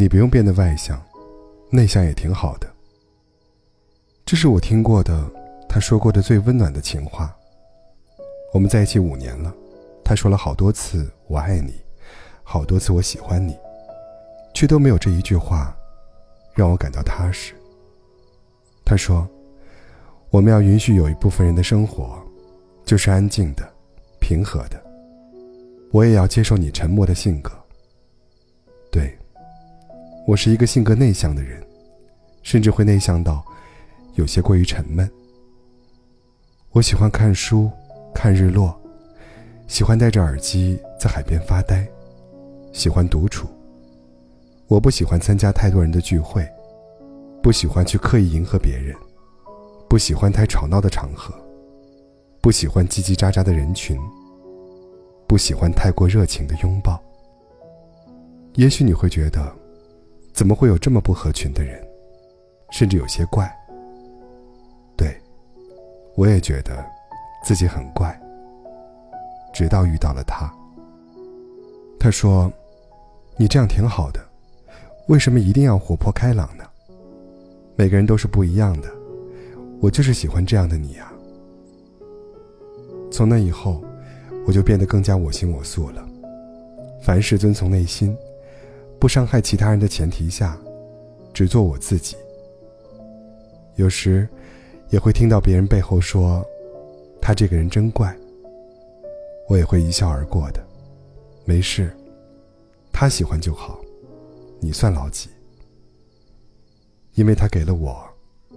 你不用变得外向，内向也挺好的。这是我听过的他说过的最温暖的情话。我们在一起五年了，他说了好多次“我爱你”，好多次“我喜欢你”，却都没有这一句话让我感到踏实。他说：“我们要允许有一部分人的生活就是安静的、平和的。我也要接受你沉默的性格。对，我是一个性格内向的人，甚至会内向到有些过于沉闷。我喜欢看书。”看日落，喜欢戴着耳机在海边发呆，喜欢独处。我不喜欢参加太多人的聚会，不喜欢去刻意迎合别人，不喜欢太吵闹的场合，不喜欢叽叽喳喳的人群，不喜欢太过热情的拥抱。也许你会觉得，怎么会有这么不合群的人，甚至有些怪。对，我也觉得。自己很怪，直到遇到了他。他说：“你这样挺好的，为什么一定要活泼开朗呢？每个人都是不一样的，我就是喜欢这样的你啊。”从那以后，我就变得更加我行我素了，凡事遵从内心，不伤害其他人的前提下，只做我自己。有时，也会听到别人背后说。他这个人真怪，我也会一笑而过的，没事，他喜欢就好，你算老几？因为他给了我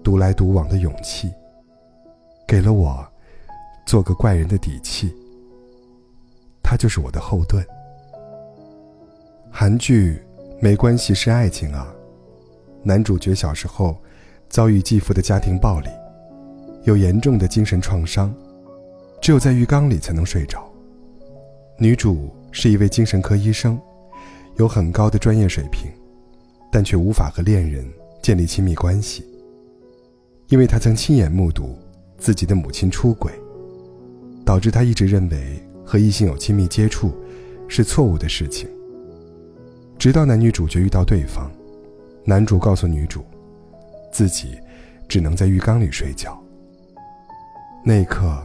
独来独往的勇气，给了我做个怪人的底气，他就是我的后盾。韩剧《没关系是爱情啊》，男主角小时候遭遇继父的家庭暴力，有严重的精神创伤。只有在浴缸里才能睡着。女主是一位精神科医生，有很高的专业水平，但却无法和恋人建立亲密关系，因为她曾亲眼目睹自己的母亲出轨，导致她一直认为和异性有亲密接触是错误的事情。直到男女主角遇到对方，男主告诉女主，自己只能在浴缸里睡觉。那一刻。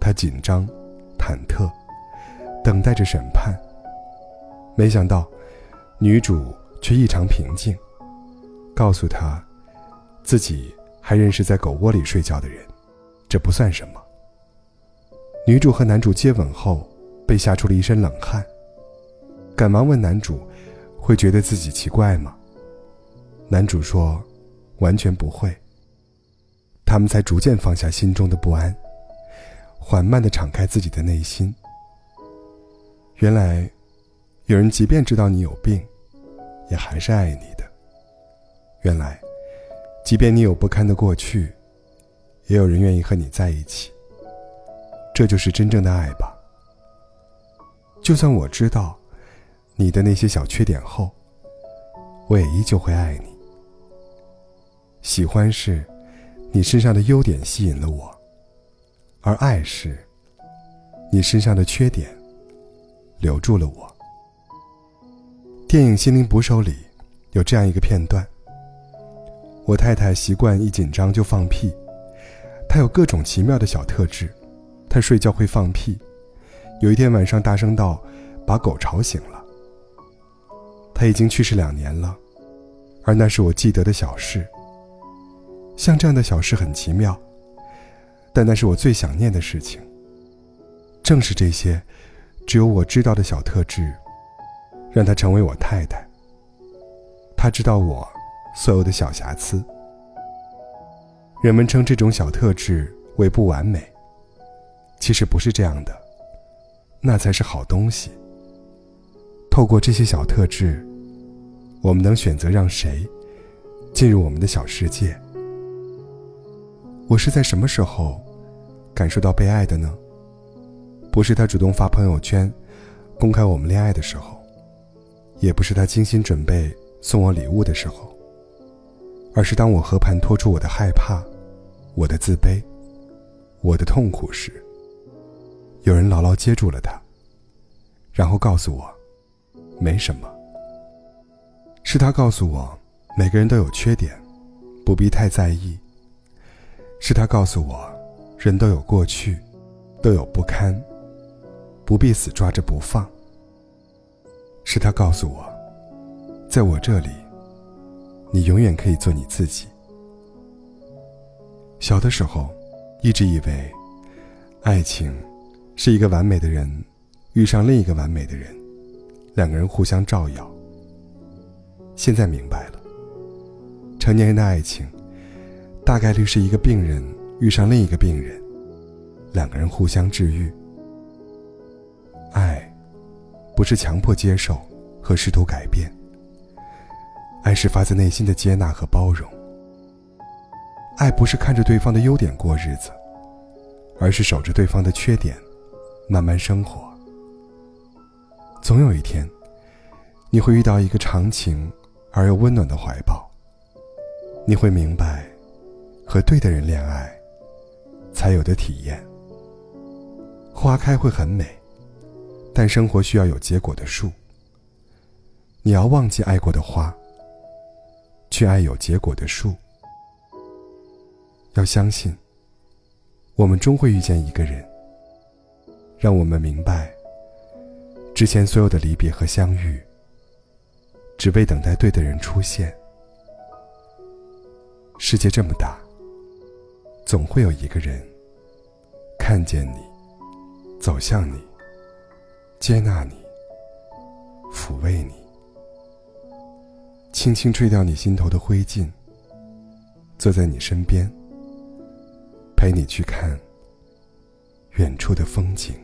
他紧张、忐忑，等待着审判。没想到，女主却异常平静，告诉他，自己还认识在狗窝里睡觉的人，这不算什么。女主和男主接吻后，被吓出了一身冷汗，赶忙问男主，会觉得自己奇怪吗？男主说，完全不会。他们才逐渐放下心中的不安。缓慢的敞开自己的内心。原来，有人即便知道你有病，也还是爱你的。原来，即便你有不堪的过去，也有人愿意和你在一起。这就是真正的爱吧。就算我知道你的那些小缺点后，我也依旧会爱你。喜欢是，你身上的优点吸引了我。而爱是，你身上的缺点，留住了我。电影《心灵捕手》里有这样一个片段：我太太习惯一紧张就放屁，她有各种奇妙的小特质。她睡觉会放屁，有一天晚上大声到把狗吵醒了。他已经去世两年了，而那是我记得的小事。像这样的小事很奇妙。但那是我最想念的事情。正是这些，只有我知道的小特质，让她成为我太太。她知道我所有的小瑕疵。人们称这种小特质为不完美，其实不是这样的，那才是好东西。透过这些小特质，我们能选择让谁进入我们的小世界。我是在什么时候？感受到被爱的呢，不是他主动发朋友圈，公开我们恋爱的时候，也不是他精心准备送我礼物的时候，而是当我和盘托出我的害怕、我的自卑、我的痛苦时，有人牢牢接住了他，然后告诉我，没什么。是他告诉我，每个人都有缺点，不必太在意。是他告诉我，人都有过去，都有不堪，不必死抓着不放。是他告诉我，在我这里，你永远可以做你自己。小的时候，一直以为，爱情，是一个完美的人遇上另一个完美的人，两个人互相照耀。现在明白了，成年人的爱情，大概率是一个病人遇上另一个病人，两个人互相治愈。爱，不是强迫接受和试图改变，爱是发自内心的接纳和包容。爱不是看着对方的优点过日子，而是守着对方的缺点，慢慢生活。总有一天，你会遇到一个长情而又温暖的怀抱。你会明白，和对的人恋爱，才有的体验。花开会很美，但生活需要有结果的树。你要忘记爱过的花，去爱有结果的树。要相信，我们终会遇见一个人，让我们明白，之前所有的离别和相遇，只为等待对的人出现。世界这么大，总会有一个人看见你，走向你，接纳你，抚慰你，轻轻吹掉你心头的灰烬，坐在你身边。陪你去看远处的风景。